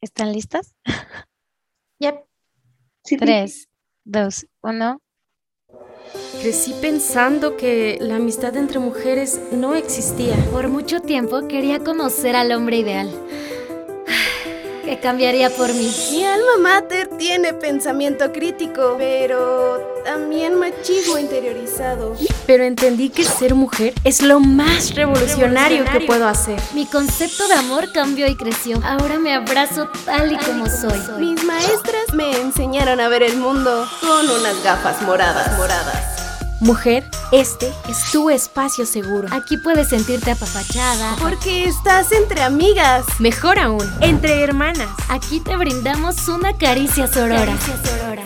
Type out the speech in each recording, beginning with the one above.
¿Están listas? Yep. Tres, dos, uno. Crecí pensando que la amistad entre mujeres no existía. Por mucho tiempo quería conocer al hombre ideal. Que cambiaría por mí. Mi alma mater tiene pensamiento crítico, pero también machismo interiorizado. Pero entendí que ser mujer es lo más revolucionario, que puedo hacer. Mi concepto de amor cambió y creció. Ahora me abrazo tal y como soy. Mis maestras me enseñaron a ver el mundo con unas gafas moradas, moradas. Mujer, este es tu espacio seguro. Aquí puedes sentirte apapachada. Porque estás entre amigas. Mejor aún, entre hermanas. Aquí te brindamos una caricia sorora. Caricia sorora.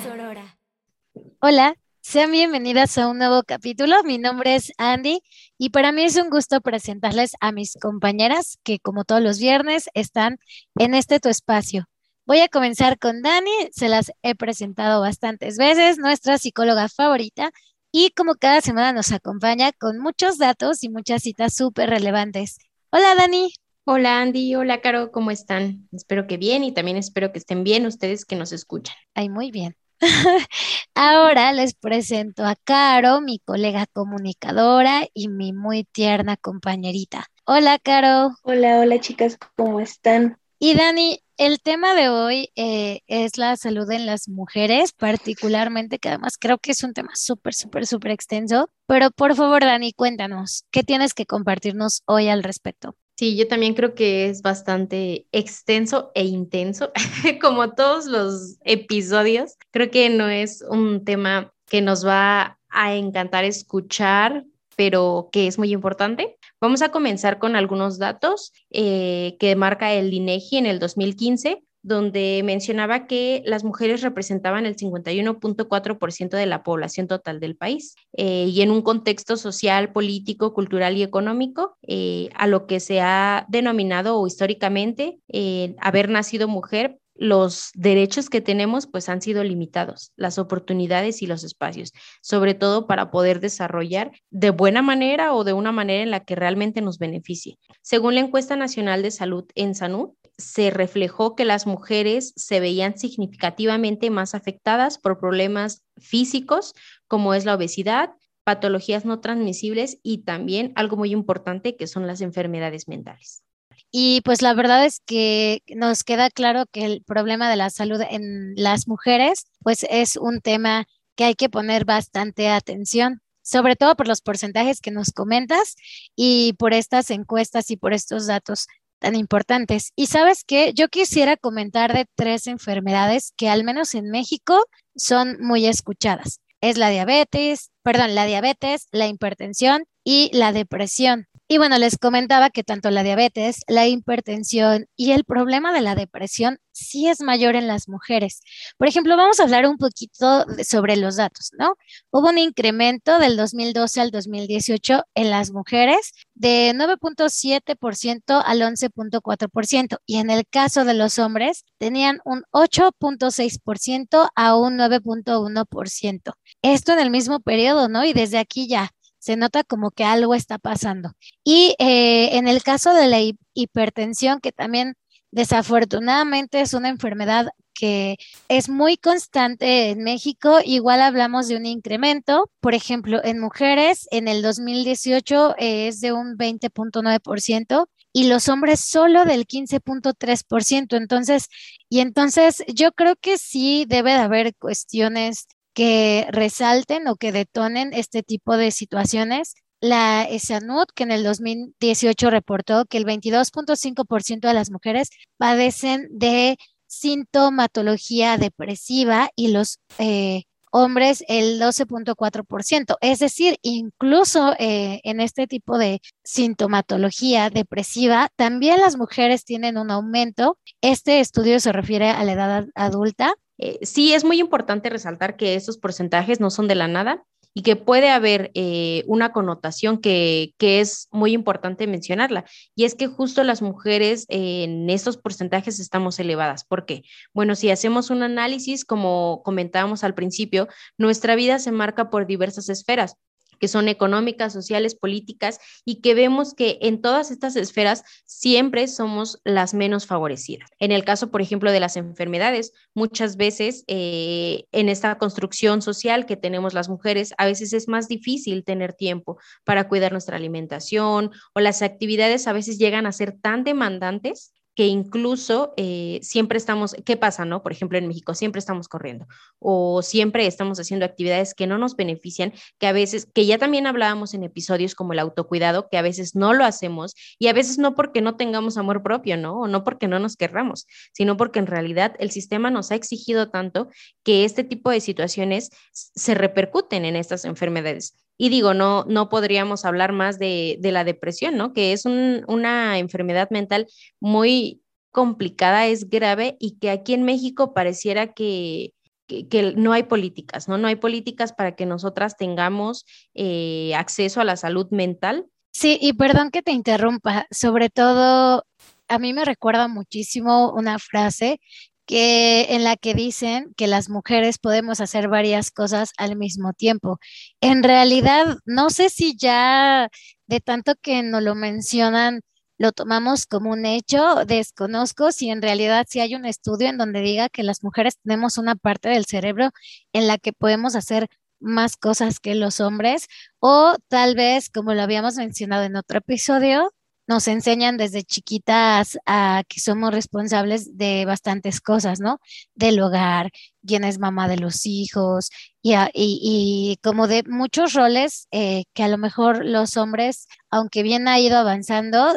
Hola, sean bienvenidas a un nuevo capítulo. Mi nombre es Andy y para mí es un gusto presentarles a mis compañeras que como todos los viernes están en este tu espacio. Voy a comenzar con Dani, se las he presentado bastantes veces, nuestra psicóloga favorita y como cada semana nos acompaña con muchos datos y muchas citas súper relevantes. Hola Dani. Hola Andy, hola Caro, ¿cómo están? Espero que bien y también espero que estén bien ustedes que nos escuchan. Ay, muy bien. Ahora les presento a Caro, mi colega comunicadora y mi muy tierna compañerita. Hola Caro. Hola, hola chicas, ¿cómo están? Y Dani, el tema de hoy eh, es la salud en las mujeres, particularmente, que además creo que es un tema súper, súper, súper extenso. Pero por favor, Dani, cuéntanos, ¿qué tienes que compartirnos hoy al respecto? Sí, yo también creo que es bastante extenso e intenso, como todos los episodios. Creo que no es un tema que nos va a encantar escuchar, pero que es muy importante. Vamos a comenzar con algunos datos eh, que marca el INEGI en el 2015 donde mencionaba que las mujeres representaban el 51.4% de la población total del país eh, y en un contexto social, político, cultural y económico, eh, a lo que se ha denominado o históricamente haber nacido mujer los derechos que tenemos pues han sido limitados, las oportunidades y los espacios, sobre todo para poder desarrollar de buena manera o de una manera en la que realmente nos beneficie. Según la encuesta nacional de salud en Salud, se reflejó que las mujeres se veían significativamente más afectadas por problemas físicos como es la obesidad, patologías no transmisibles y también algo muy importante que son las enfermedades mentales. Y pues la verdad es que nos queda claro que el problema de la salud en las mujeres pues es un tema que hay que poner bastante atención, sobre todo por los porcentajes que nos comentas y por estas encuestas y por estos datos tan importantes. Y sabes que yo quisiera comentar de tres enfermedades que al menos en México son muy escuchadas. Es la diabetes, perdón, la diabetes, la hipertensión y la depresión. Y bueno, les comentaba que tanto la diabetes, la hipertensión y el problema de la depresión sí es mayor en las mujeres. Por ejemplo, vamos a hablar un poquito sobre los datos, ¿no? Hubo un incremento del 2012 al 2018 en las mujeres de 9.7% al 11.4% y en el caso de los hombres tenían un 8.6% a un 9.1%. Esto en el mismo periodo, ¿no? Y desde aquí ya se nota como que algo está pasando. Y eh, en el caso de la hipertensión, que también desafortunadamente es una enfermedad que es muy constante en México, igual hablamos de un incremento. Por ejemplo, en mujeres en el 2018 es de un 20.9% y los hombres solo del 15.3%. Entonces, y entonces yo creo que sí debe de haber cuestiones que resalten o que detonen este tipo de situaciones. La ESANUD, que en el 2018 reportó que el 22.5% de las mujeres padecen de sintomatología depresiva y los eh, hombres el 12.4%. Es decir, incluso eh, en este tipo de sintomatología depresiva, también las mujeres tienen un aumento. Este estudio se refiere a la edad adulta eh, sí es muy importante resaltar que esos porcentajes no son de la nada y que puede haber eh, una connotación que, es muy importante mencionarla. Y es que justo las mujeres en estos porcentajes estamos elevadas. ¿Por qué? Bueno, si hacemos un análisis, como comentábamos al principio, nuestra vida se marca por diversas esferas que son económicas, sociales, políticas, y que vemos que en todas estas esferas siempre somos las menos favorecidas. En el caso, por ejemplo, de las enfermedades, muchas veces eh, en esta construcción social que tenemos las mujeres, a veces es más difícil tener tiempo para cuidar nuestra alimentación o las actividades a veces llegan a ser tan demandantes que incluso eh, siempre estamos, ¿qué pasa, no? Por ejemplo, en México siempre estamos corriendo o siempre estamos haciendo actividades que no nos benefician, que a veces, que ya también hablábamos en episodios como el autocuidado, que a veces no lo hacemos y a veces no porque no tengamos amor propio, ¿no? O no porque no nos querramos, sino porque en realidad el sistema nos ha exigido tanto que este tipo de situaciones se repercuten en estas enfermedades. Y digo, no, no podríamos hablar más de, la depresión, ¿no? Que es una enfermedad mental muy complicada, es grave y que aquí en México pareciera que, no hay políticas, ¿no? No hay políticas para que nosotras tengamos eh, acceso a la salud mental. Sí, y perdón que te interrumpa, sobre todo a mí me recuerda muchísimo una frase que, en la que dicen que las mujeres podemos hacer varias cosas al mismo tiempo. En realidad, no sé si ya de tanto que nos lo mencionan, lo tomamos como un hecho, desconozco si en realidad si hay un estudio en donde diga que las mujeres tenemos una parte del cerebro en la que podemos hacer más cosas que los hombres o tal vez, como lo habíamos mencionado en otro episodio, nos enseñan desde chiquitas a que somos responsables de bastantes cosas, ¿no? Del hogar, quién es mamá de los hijos y, como de muchos roles eh, que a lo mejor los hombres, aunque bien ha ido avanzando,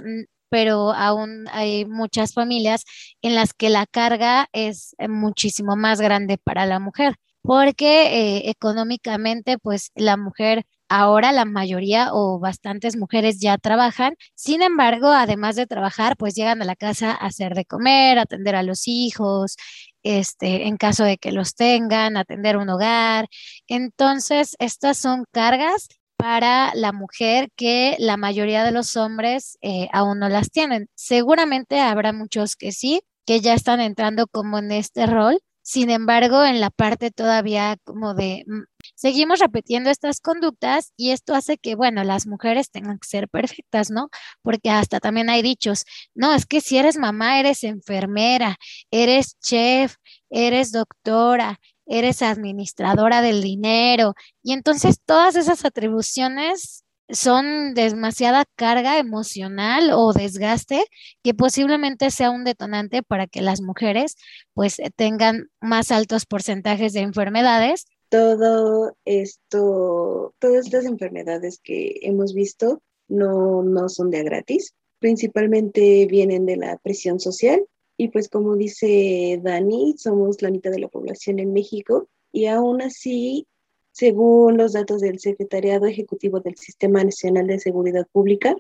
pero aún hay muchas familias en las que la carga es muchísimo más grande para la mujer, porque eh, económicamente, pues la mujer Ahora la mayoría o bastantes mujeres ya trabajan, sin embargo, además de trabajar, pues llegan a la casa a hacer de comer, atender a los hijos, este, en caso de que los tengan, atender un hogar. Entonces, estas son cargas para la mujer que la mayoría de los hombres eh, aún no las tienen. Seguramente habrá muchos que sí, que ya están entrando como en este rol. Sin embargo, en la parte todavía como de mm, seguimos repitiendo estas conductas y esto hace que, bueno, las mujeres tengan que ser perfectas, ¿no? Porque hasta también hay dichos, no, es que si eres mamá, eres enfermera, eres chef, eres doctora, eres administradora del dinero. Y entonces todas esas atribuciones son demasiada carga emocional o desgaste que posiblemente sea un detonante para que las mujeres pues tengan más altos porcentajes de enfermedades. Todo esto, todas estas enfermedades que hemos visto no, no son de gratis, principalmente vienen de la presión social y pues como dice Dani, somos la mitad de la población en México y aún así, según los datos del Secretariado Ejecutivo del Sistema Nacional de Seguridad Pública,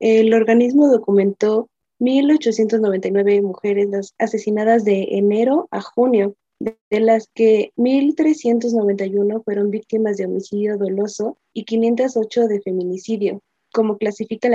el organismo documentó 1.899 mujeres asesinadas de enero a junio de las que 1.391 fueron víctimas de homicidio doloso y 508 de feminicidio, como clasifica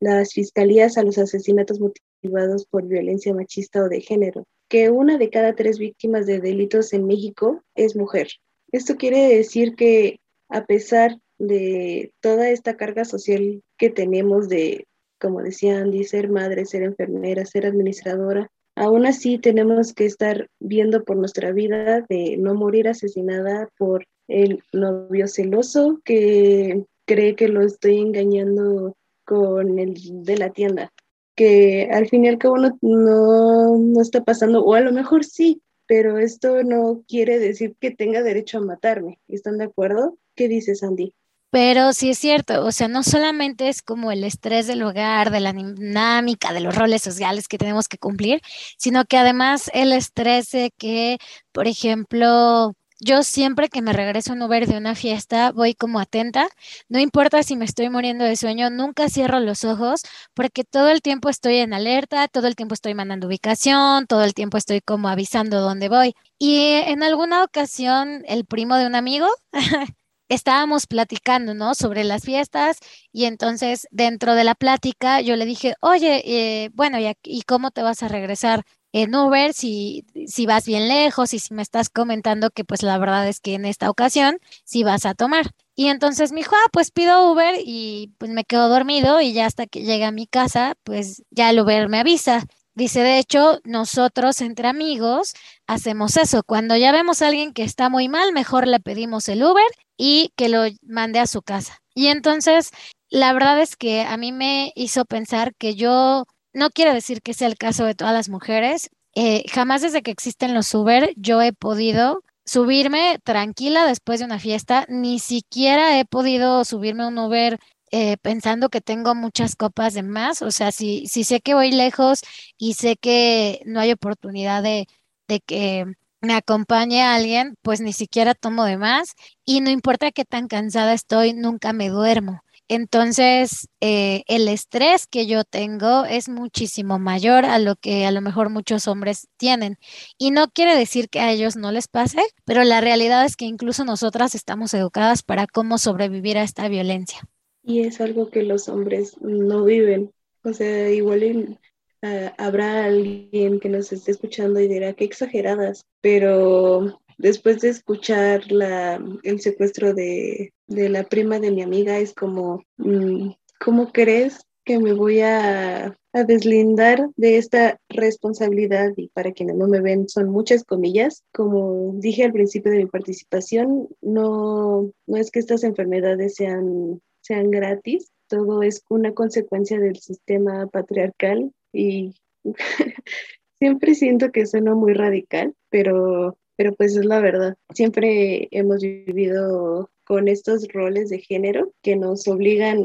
las fiscalías a los asesinatos motivados por violencia machista o de género, que una de cada tres víctimas de delitos en México es mujer. Esto quiere decir que a pesar de toda esta carga social que tenemos de, como decía Andy, ser madre, ser enfermera, ser administradora, Aún así, tenemos que estar viendo por nuestra vida de no morir asesinada por el novio celoso que cree que lo estoy engañando con el de la tienda, que al fin y al cabo no, no, está pasando, o a lo mejor sí, pero esto no quiere decir que tenga derecho a matarme. ¿Están de acuerdo? ¿Qué dices, Andy? Pero sí es cierto, o sea, no solamente es como el estrés del hogar, de la dinámica, de los roles sociales que tenemos que cumplir, sino que además el estrés de que, por ejemplo, yo siempre que me regreso un Uber de una fiesta voy como atenta, no importa si me estoy muriendo de sueño, nunca cierro los ojos porque todo el tiempo estoy en alerta, todo el tiempo estoy mandando ubicación, todo el tiempo estoy como avisando dónde voy. Y en alguna ocasión el primo de un amigo estábamos platicando, ¿no? Sobre las fiestas y entonces dentro de la plática yo le dije, oye, eh, bueno, ¿y, cómo te vas a regresar en Uber si, si vas bien lejos y si me estás comentando que pues la verdad es que en esta ocasión sí vas a tomar? Y entonces me dijo, ah, pues pido Uber y pues me quedo dormido y ya hasta que llegue a mi casa, pues ya el Uber me avisa. Dice, de hecho, nosotros entre amigos hacemos eso. Cuando ya vemos a alguien que está muy mal, mejor le pedimos el Uber y que lo mande a su casa. Y entonces, la verdad es que a mí me hizo pensar que yo, no quiero decir que sea el caso de todas las mujeres, eh, jamás desde que existen los Uber yo he podido subirme tranquila después de una fiesta, ni siquiera he podido subirme un Uber eh, pensando que tengo muchas copas de más, o sea, si, si sé que voy lejos y sé que no hay oportunidad de, de que me acompañe alguien, pues ni siquiera tomo de más y no importa qué tan cansada estoy, nunca me duermo. Entonces, eh, el estrés que yo tengo es muchísimo mayor a lo que a lo mejor muchos hombres tienen. Y no quiere decir que a ellos no les pase, pero la realidad es que incluso nosotras estamos educadas para cómo sobrevivir a esta violencia. Y es algo que los hombres no viven. O sea, igual ah, habrá alguien que nos esté escuchando y dirá que exageradas, pero después de escuchar la, el secuestro de, la prima de mi amiga, es como, mm, ¿cómo crees que me voy a, a, deslindar de esta responsabilidad? Y para quienes no me ven, son muchas comillas. Como dije al principio de mi participación, no, no es que estas enfermedades sean, sean gratis, todo es una consecuencia del sistema patriarcal y siempre siento que suena muy radical, pero pero pues es la verdad. Siempre hemos vivido con estos roles de género que nos obligan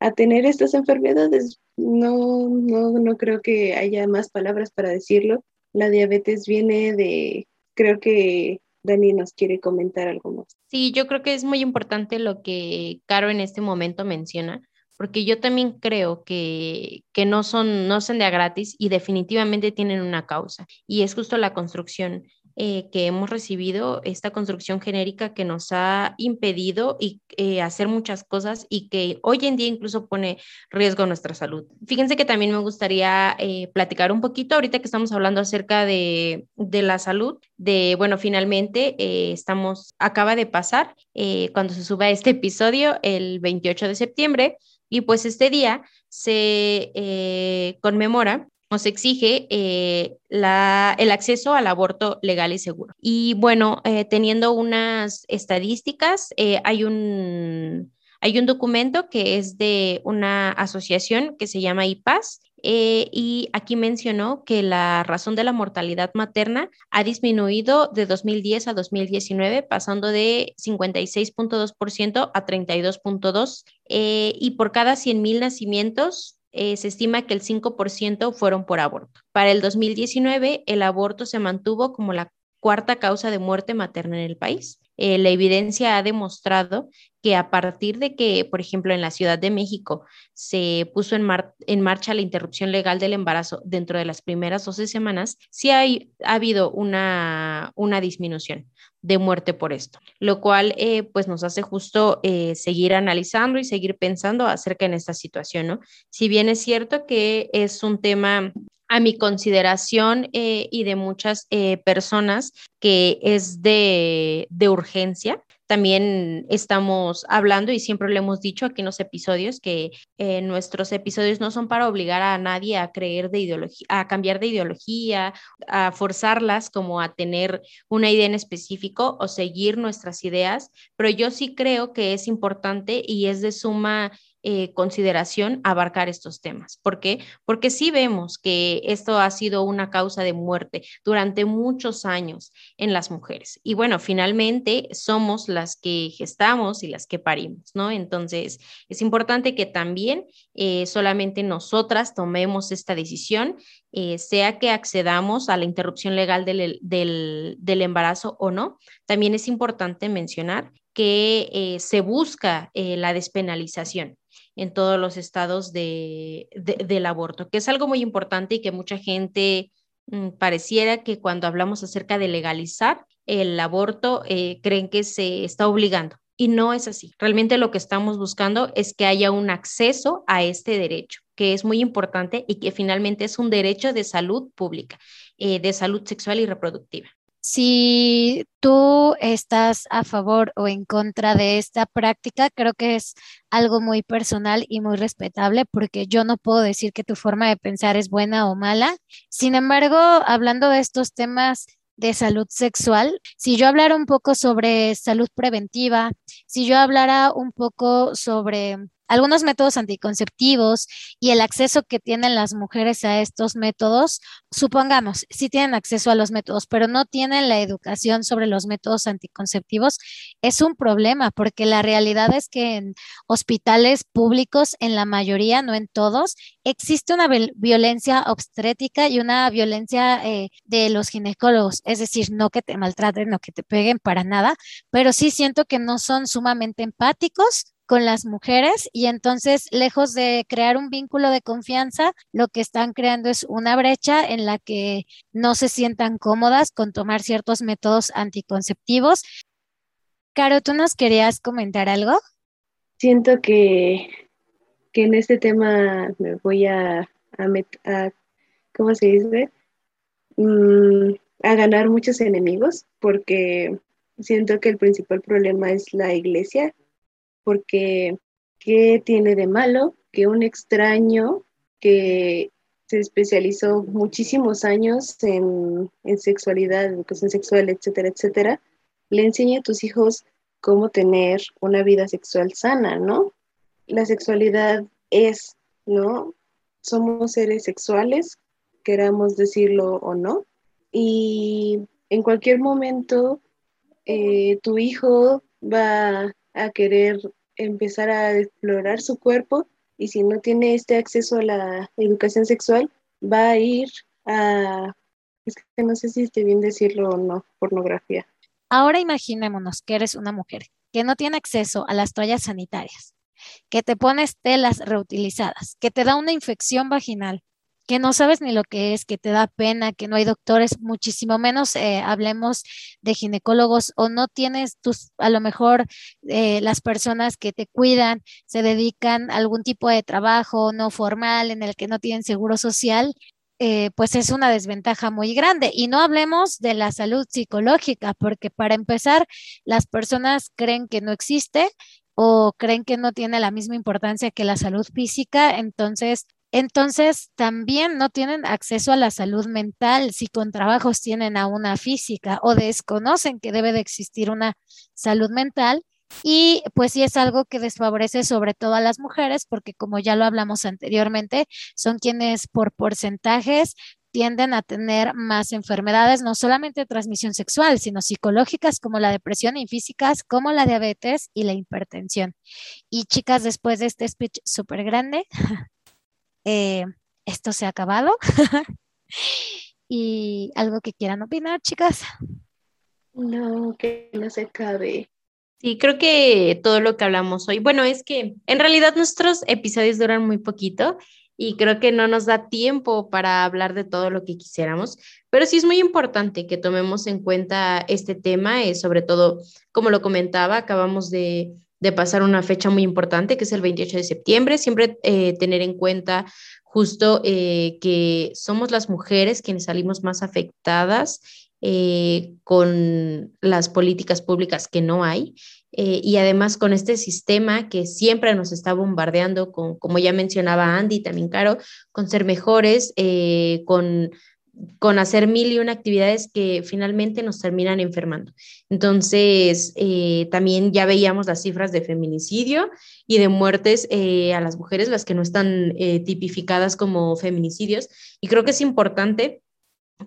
a tener estas enfermedades. No, no, no creo que haya más palabras para decirlo. La diabetes viene de, creo que Dani nos quiere comentar algo más. Sí, yo creo que es muy importante lo que Caro en este momento menciona, porque yo también creo que, que no, son, no son de a gratis y definitivamente tienen una causa, y es justo la construcción eh, que hemos recibido, esta construcción genérica que nos ha impedido y, eh, hacer muchas cosas y que hoy en día incluso pone riesgo a nuestra salud. Fíjense que también me gustaría eh, platicar un poquito, ahorita que estamos hablando acerca de, de la salud, de, bueno, finalmente estamos, acaba de pasar cuando se suba este episodio el 28 de septiembre y pues este día se conmemora nos exige eh, el acceso al aborto legal y seguro. Y bueno, eh, teniendo unas estadísticas, eh, hay un... Hay un documento que es de una asociación que se llama IPAS y aquí mencionó que la razón de la mortalidad materna ha disminuido de 2010 a 2019, pasando de 56.2% a 32.2%. y por cada 100.000 nacimientos, eh, se estima que el 5% fueron por aborto. Para el 2019, el aborto se mantuvo como la cuarta causa de muerte materna en el país. Eh, la evidencia ha demostrado que a partir de que, por ejemplo, en la Ciudad de México se puso en, marcha la interrupción legal del embarazo dentro de las primeras 12 semanas, sí hay, ha habido una, una disminución de muerte por esto, lo cual eh, pues nos hace justo eh, seguir analizando y seguir pensando acerca en esta situación, ¿no? Si bien es cierto que es un tema a mi consideración eh, y de muchas personas que es de, de urgencia, también estamos hablando y siempre lo hemos dicho aquí en los episodios que eh, nuestros episodios no son para obligar a nadie a creer de ideología, a cambiar de ideología, a forzarlas como a tener una idea en específico o seguir nuestras ideas, pero yo sí creo que es importante y es de suma eh, consideración abarcar estos temas. ¿Por qué? Porque sí vemos que esto ha sido una causa de muerte durante muchos años en las mujeres. Y bueno, finalmente somos las que gestamos y las que parimos, ¿no? Entonces, es importante que también eh, solamente nosotras tomemos esta decisión, eh, sea que accedamos a la interrupción legal del, del, embarazo o no. También es importante mencionar que se busca la despenalización en todos los estados de, del aborto, que es algo muy importante y que mucha gente mm, pareciera que cuando hablamos acerca de legalizar el aborto, eh, creen que se está obligando. Y no es así. Realmente lo que estamos buscando es que haya un acceso a este derecho, que es muy importante y que finalmente es un derecho de salud pública, eh, de salud sexual y reproductiva. Si tú estás a favor o en contra de esta práctica, creo que es algo muy personal y muy respetable porque yo no puedo decir que tu forma de pensar es buena o mala. Sin embargo, hablando de estos temas de salud sexual, si yo hablara un poco sobre salud preventiva, si yo hablara un poco sobre algunos métodos anticonceptivos y el acceso que tienen las mujeres a estos métodos, supongamos, si tienen acceso a los métodos, pero no tienen la educación sobre los métodos anticonceptivos, es un problema porque la realidad es que en hospitales públicos, en la mayoría, no en todos, existe una violencia obstétrica y una violencia eh, de los ginecólogos, es decir, no que te maltraten, no que te peguen para nada, pero sí siento que no son sumamente empáticos con las mujeres y entonces, lejos de crear un vínculo de confianza, lo que están creando es una brecha en la que no se sientan cómodas con tomar ciertos métodos anticonceptivos. Caro, ¿tú nos querías comentar algo? Siento que, que en este tema me voy a, a, ¿cómo se dice? Mm, a ganar muchos enemigos porque siento que el principal problema es la iglesia porque ¿qué tiene de malo que un extraño que se especializó muchísimos años en, sexualidad, educación sexual, etcétera, etcétera, le enseñe a tus hijos cómo tener una vida sexual sana, ¿no? La sexualidad es, ¿no? Somos seres sexuales, queramos decirlo o no, y en cualquier momento eh, tu hijo va a querer empezar a explorar su cuerpo y si no tiene este acceso a la educación sexual, va a ir a, es que no sé si esté bien decirlo o no, pornografía. Ahora imaginémonos que eres una mujer que no tiene acceso a las toallas sanitarias, que te pones telas reutilizadas, que te da una infección vaginal, que no sabes ni lo que es, que te da pena, que no hay doctores, muchísimo menos eh, hablemos de ginecólogos o no tienes tus, a lo mejor eh, las personas que te cuidan se dedican a algún tipo de trabajo no formal en el que no tienen seguro social, eh, pues es una desventaja muy grande. Y no hablemos de la salud psicológica, porque para empezar, las personas creen que no existe o creen que no tiene la misma importancia que la salud física, entonces entonces, también no tienen acceso a la salud mental si con trabajos tienen a una física o desconocen que debe de existir una salud mental. Y pues sí es algo que desfavorece sobre todo a las mujeres porque como ya lo hablamos anteriormente, son quienes por porcentajes tienden a tener más enfermedades, no solamente de transmisión sexual, sino psicológicas como la depresión y físicas como la diabetes y la hipertensión. Y chicas, después de este speech súper grande, Eh, esto se ha acabado. y algo que quieran opinar, chicas. No, que no se acabe. Sí, creo que todo lo que hablamos hoy, bueno, es que en realidad nuestros episodios duran muy poquito y creo que no nos da tiempo para hablar de todo lo que quisiéramos, pero sí es muy importante que tomemos en cuenta este tema, eh, sobre todo, como lo comentaba, acabamos de de pasar una fecha muy importante, que es el 28 de septiembre. Siempre eh, tener en cuenta justo eh, que somos las mujeres quienes salimos más afectadas eh, con las políticas públicas que no hay. y además con este sistema que siempre nos está bombardeando con, como ya mencionaba Andy, también Caro, con ser mejores, con con hacer mil y una actividades que finalmente nos terminan enfermando. Entonces, eh, también ya veíamos las cifras de feminicidio y de muertes eh, a las mujeres, las que no están eh, tipificadas como feminicidios. Y creo que es importante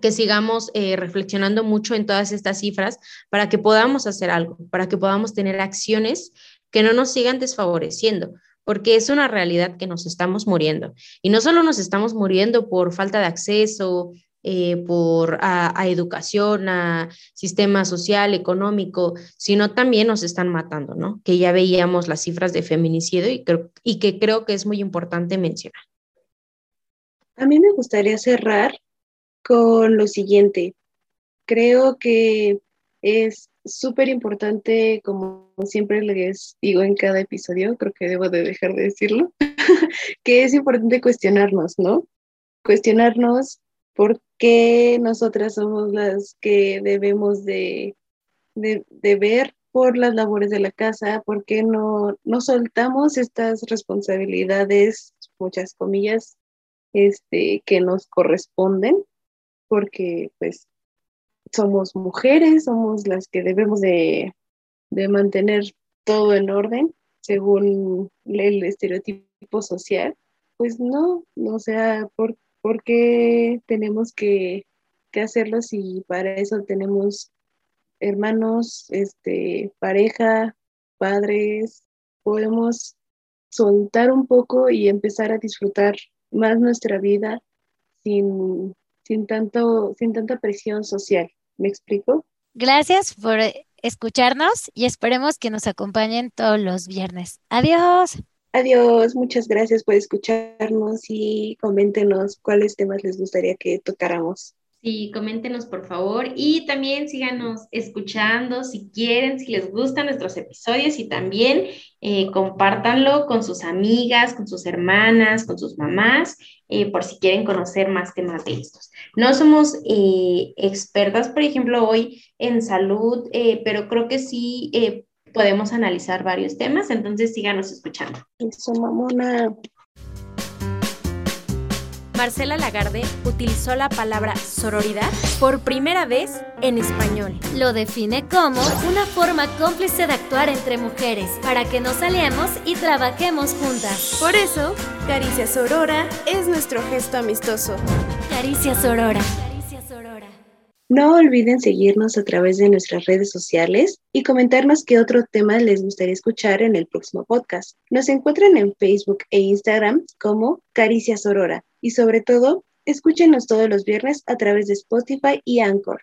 que sigamos reflexionando mucho en todas estas cifras para que podamos hacer algo, para que podamos tener acciones que no nos sigan desfavoreciendo, porque es una realidad que nos estamos muriendo. Y no solo nos estamos muriendo por falta de acceso, eh, por a, educación, a sistema social, económico, sino también nos están matando, ¿no? Que ya veíamos las cifras de feminicidio y, y que creo que es muy importante mencionar. A mí me gustaría cerrar con lo siguiente. Creo que es súper importante, como siempre les digo en cada episodio, creo que debo de dejar de decirlo, que es importante cuestionarnos, ¿no? Cuestionarnos por que nosotras somos las que debemos de, de, ver por las labores de la casa, porque no, no soltamos estas responsabilidades, muchas comillas, este, que nos corresponden, porque pues somos mujeres, somos las que debemos de, de mantener todo en orden según el estereotipo social, pues no, o sea, ¿por, qué tenemos que, hacerlo si para eso tenemos hermanos, este, pareja, padres, podemos soltar un poco y empezar a disfrutar más nuestra vida sin, sin, tanto, sin tanta presión social. ¿Me explico? Gracias por escucharnos y esperemos que nos acompañen todos los viernes. Adiós. Adiós, muchas gracias por escucharnos y coméntenos cuáles temas les gustaría que tocáramos. Sí, coméntenos por favor y también síganos escuchando si quieren, si les gustan nuestros episodios y también eh, compártanlo con sus amigas, con sus hermanas, con sus mamás, eh, por si quieren conocer más temas de estos. No somos eh, expertas, por ejemplo, hoy en salud, pero creo que sí podemos analizar varios temas, entonces síganos escuchando. Eso, mamona. Marcela Lagarde utilizó la palabra sororidad por primera vez en español. Lo define como una forma cómplice de actuar entre mujeres para que nos aliemos y trabajemos juntas. Por eso, Caricia Sorora es nuestro gesto amistoso. Caricia Sorora. No olviden seguirnos a través de nuestras redes sociales y comentarnos qué otro tema les gustaría escuchar en el próximo podcast. Nos encuentran en Facebook e Instagram como Caricias Aurora y sobre todo, escúchenos todos los viernes a través de Spotify y Anchor.